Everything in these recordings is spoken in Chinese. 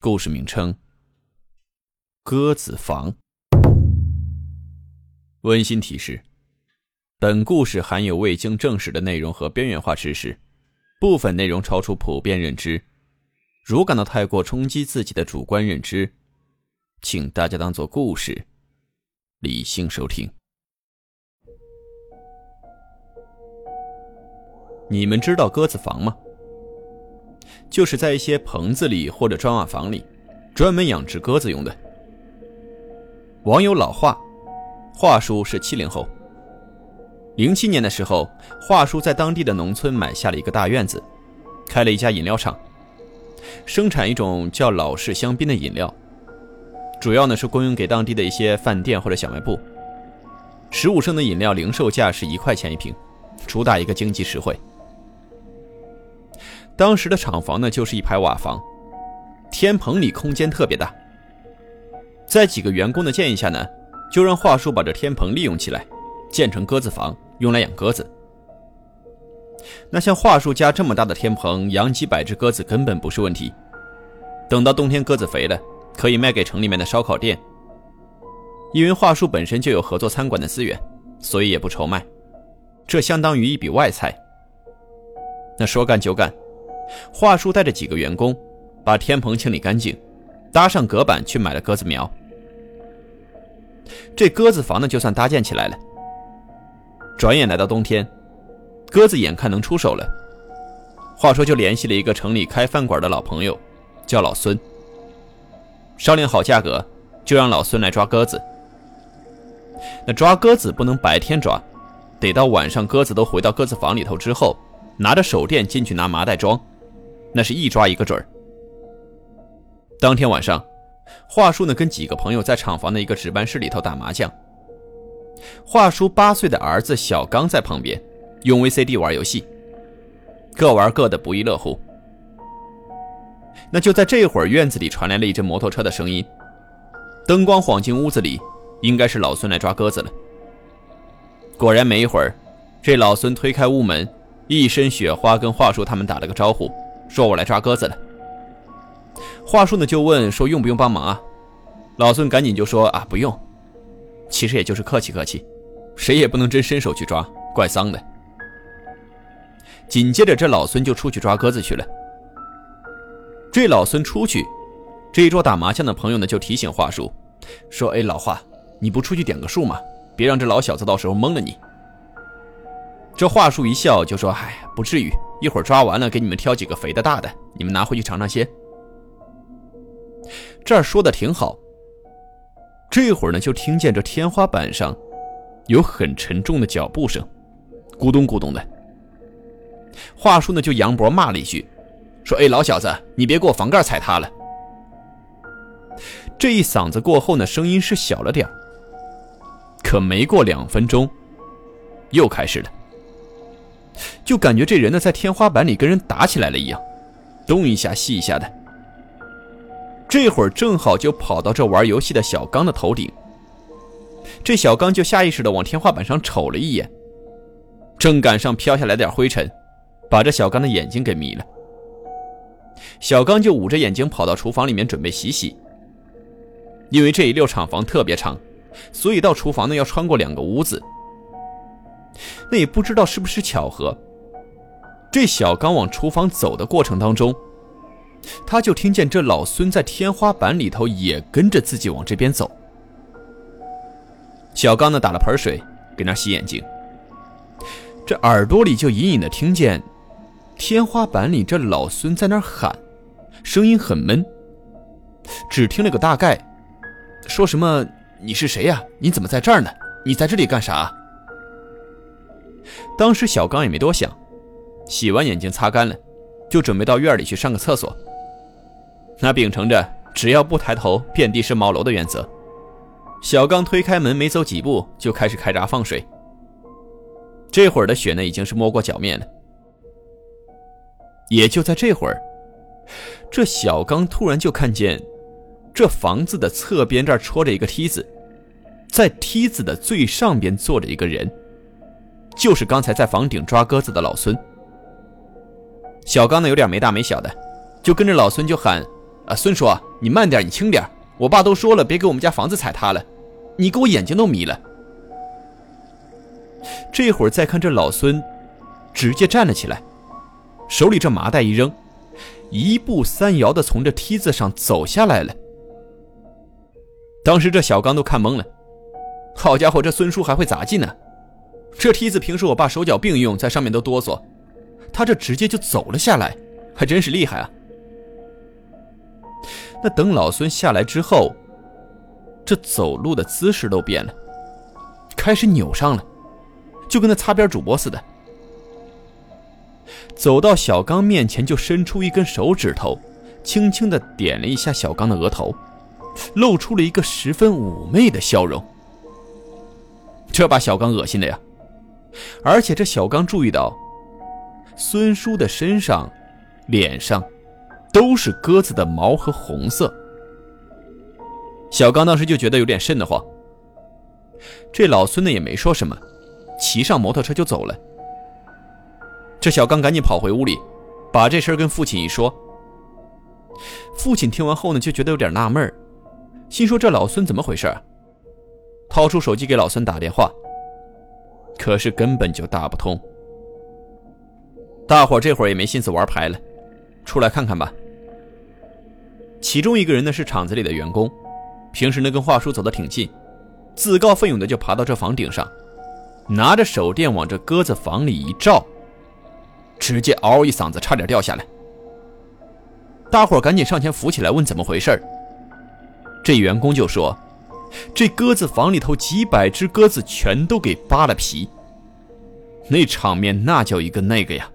故事名称：鸽子房。温馨提示：本故事含有未经证实的内容和边缘化知识，部分内容超出普遍认知。如感到太过冲击自己的主观认知，请大家当做故事，理性收听。你们知道鸽子房吗？就是在一些棚子里或者砖瓦房里，专门养殖鸽子用的。网友老华，华叔是七零后。零七年的时候，华叔在当地的农村买下了一个大院子，开了一家饮料厂，生产一种叫老式香槟的饮料，主要呢是供应给当地的一些饭店或者小卖部。十五升的饮料零售价是一块钱一瓶，主打一个经济实惠。当时的厂房呢，就是一排瓦房，天棚里空间特别大。在几个员工的建议下呢，就让华叔把这天棚利用起来，建成鸽子房，用来养鸽子。那像华叔家这么大的天棚，养几百只鸽子根本不是问题。等到冬天鸽子肥了，可以卖给城里面的烧烤店。因为华叔本身就有合作餐馆的资源，所以也不愁卖，这相当于一笔外财。那说干就干。华叔带着几个员工，把天棚清理干净，搭上隔板去买了鸽子苗。这鸽子房呢，就算搭建起来了。转眼来到冬天，鸽子眼看能出手了，话说就联系了一个城里开饭馆的老朋友，叫老孙。商量好价格，就让老孙来抓鸽子。那抓鸽子不能白天抓，得到晚上鸽子都回到鸽子房里头之后，拿着手电进去拿麻袋装。那是一抓一个准儿。当天晚上，华叔呢跟几个朋友在厂房的一个值班室里头打麻将。华叔八岁的儿子小刚在旁边用 VCD 玩游戏，各玩各的不亦乐乎。那就在这会儿，院子里传来了一阵摩托车的声音，灯光晃进屋子里，应该是老孙来抓鸽子了。果然，没一会儿，这老孙推开屋门，一身雪花，跟华叔他们打了个招呼。说：“我来抓鸽子了。”话术呢就问说：“用不用帮忙啊？”老孙赶紧就说：“啊，不用。其实也就是客气客气，谁也不能真伸手去抓，怪脏的。”紧接着，这老孙就出去抓鸽子去了。这老孙出去，这一桌打麻将的朋友呢就提醒华叔说：“哎，老华，你不出去点个数吗？别让这老小子到时候蒙了你。”这话术一笑就说：“哎，不至于。”一会儿抓完了，给你们挑几个肥的大的，你们拿回去尝尝鲜。这儿说的挺好。这会儿呢，就听见这天花板上有很沉重的脚步声，咕咚咕咚的。话术呢，就杨博骂了一句，说：“哎，老小子，你别给我房盖踩塌了。”这一嗓子过后呢，声音是小了点可没过两分钟，又开始了。就感觉这人呢在天花板里跟人打起来了一样，东一下西一下的。这会儿正好就跑到这玩游戏的小刚的头顶，这小刚就下意识的往天花板上瞅了一眼，正赶上飘下来点灰尘，把这小刚的眼睛给迷了。小刚就捂着眼睛跑到厨房里面准备洗洗，因为这一溜厂房特别长，所以到厨房呢要穿过两个屋子。那也不知道是不是巧合，这小刚往厨房走的过程当中，他就听见这老孙在天花板里头也跟着自己往这边走。小刚呢打了盆水给那洗眼睛，这耳朵里就隐隐的听见天花板里这老孙在那喊，声音很闷，只听了个大概，说什么你是谁呀？你怎么在这儿呢？你在这里干啥？当时小刚也没多想，洗完眼睛擦干了，就准备到院里去上个厕所。那秉承着只要不抬头，遍地是茅楼的原则。小刚推开门，没走几步就开始开闸放水。这会儿的雪呢，已经是没过脚面了。也就在这会儿，这小刚突然就看见，这房子的侧边这儿戳着一个梯子，在梯子的最上边坐着一个人，就是刚才在房顶抓鸽子的老孙。小刚呢有点没大没小的，就跟着老孙就喊：“啊，孙叔，你慢点，你轻点，我爸都说了，别给我们家房子踩塌了，你给我眼睛都迷了。”这会儿再看这老孙，直接站了起来，手里这麻袋一扔，一步三摇的从这梯子上走下来了。当时这小刚都看懵了，好家伙，这孙叔还会杂技呢！这梯子平时我爸手脚并用，在上面都哆嗦，他这直接就走了下来，还真是厉害啊！那等老孙下来之后，这走路的姿势都变了，开始扭上了。就跟那擦边主播似的，走到小刚面前，就伸出一根手指头，轻轻的点了一下小刚的额头，露出了一个十分妩媚的笑容。这把小刚恶心的呀！而且这小刚注意到，孙叔的身上、脸上都是鸽子的毛和红色。小刚当时就觉得有点瘆得慌。这老孙呢也没说什么。骑上摩托车就走了。这小刚赶紧跑回屋里，把这事跟父亲一说。父亲听完后呢，就觉得有点纳闷心说这老孙怎么回事？掏出手机给老孙打电话，可是根本就打不通。大伙这会儿也没心思玩牌了，出来看看吧。其中一个人呢是厂子里的员工，平时呢跟华叔走得挺近，自告奋勇的就爬到这房顶上。拿着手电往这鸽子房里一照，直接嗷一嗓子，差点掉下来。大伙赶紧上前扶起来，问怎么回事这员工就说：“这鸽子房里头几百只鸽子全都给扒了皮，那场面那叫一个那个呀！”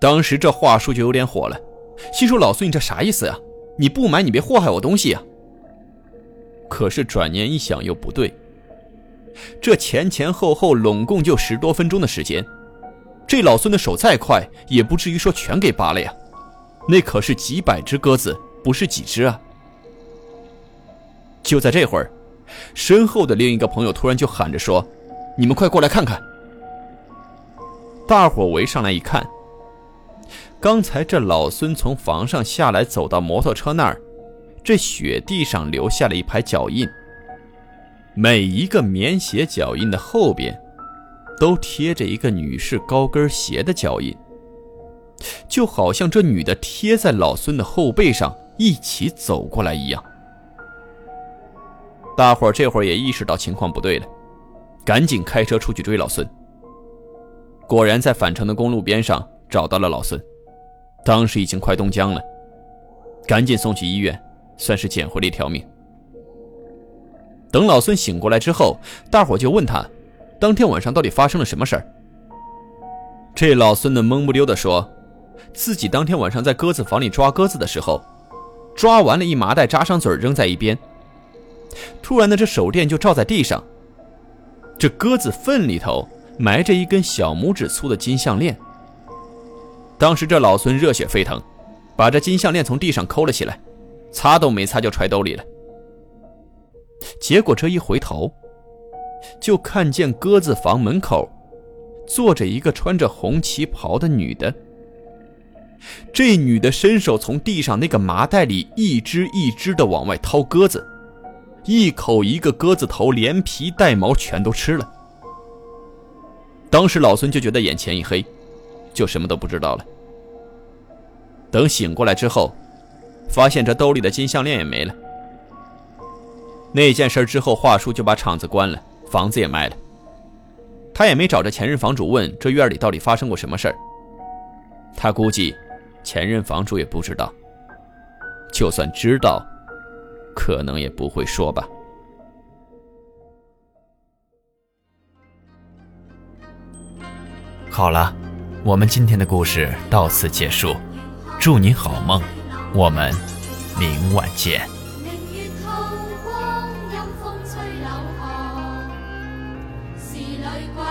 当时这话术就有点火了，心说：“老孙，你这啥意思呀？你不买，你别祸害我东西呀！”可是转念一想，又不对。这前前后后拢共就十多分钟的时间，这老孙的手再快，也不至于说全给扒了呀。那可是几百只鸽子，不是几只啊。就在这会儿，身后的另一个朋友突然就喊着说：“你们快过来看看！”大伙围上来一看，刚才这老孙从房上下来，走到摩托车那儿，这雪地上留下了一排脚印。每一个棉鞋脚印的后边，都贴着一个女士高跟鞋的脚印，就好像这女的贴在老孙的后背上一起走过来一样。大伙儿这会儿也意识到情况不对了，赶紧开车出去追老孙。果然在返程的公路边上找到了老孙，当时已经快冻僵了，赶紧送去医院，算是捡回了一条命。等老孙醒过来之后，大伙就问他，当天晚上到底发生了什么事儿。这老孙呢懵不溜的说，自己当天晚上在鸽子房里抓鸽子的时候，抓完了一麻袋扎上嘴扔在一边，突然呢这手电就照在地上，这鸽子粪里头埋着一根小拇指粗的金项链。当时这老孙热血沸腾，把这金项链从地上抠了起来，擦都没擦就揣兜里了。结果这一回头，就看见鸽子房门口坐着一个穿着红旗袍的女的。这女的伸手从地上那个麻袋里一只一只的往外掏鸽子，一口一个鸽子头，连皮带毛全都吃了。当时老孙就觉得眼前一黑，就什么都不知道了。等醒过来之后，发现这兜里的金项链也没了。那件事之后，华叔就把厂子关了，房子也卖了。他也没找着前任房主问这院里到底发生过什么事儿。他估计，前任房主也不知道。就算知道，可能也不会说吧。好了，我们今天的故事到此结束，祝你好梦，我们明晚见。明月透光，风吹柳，时桂。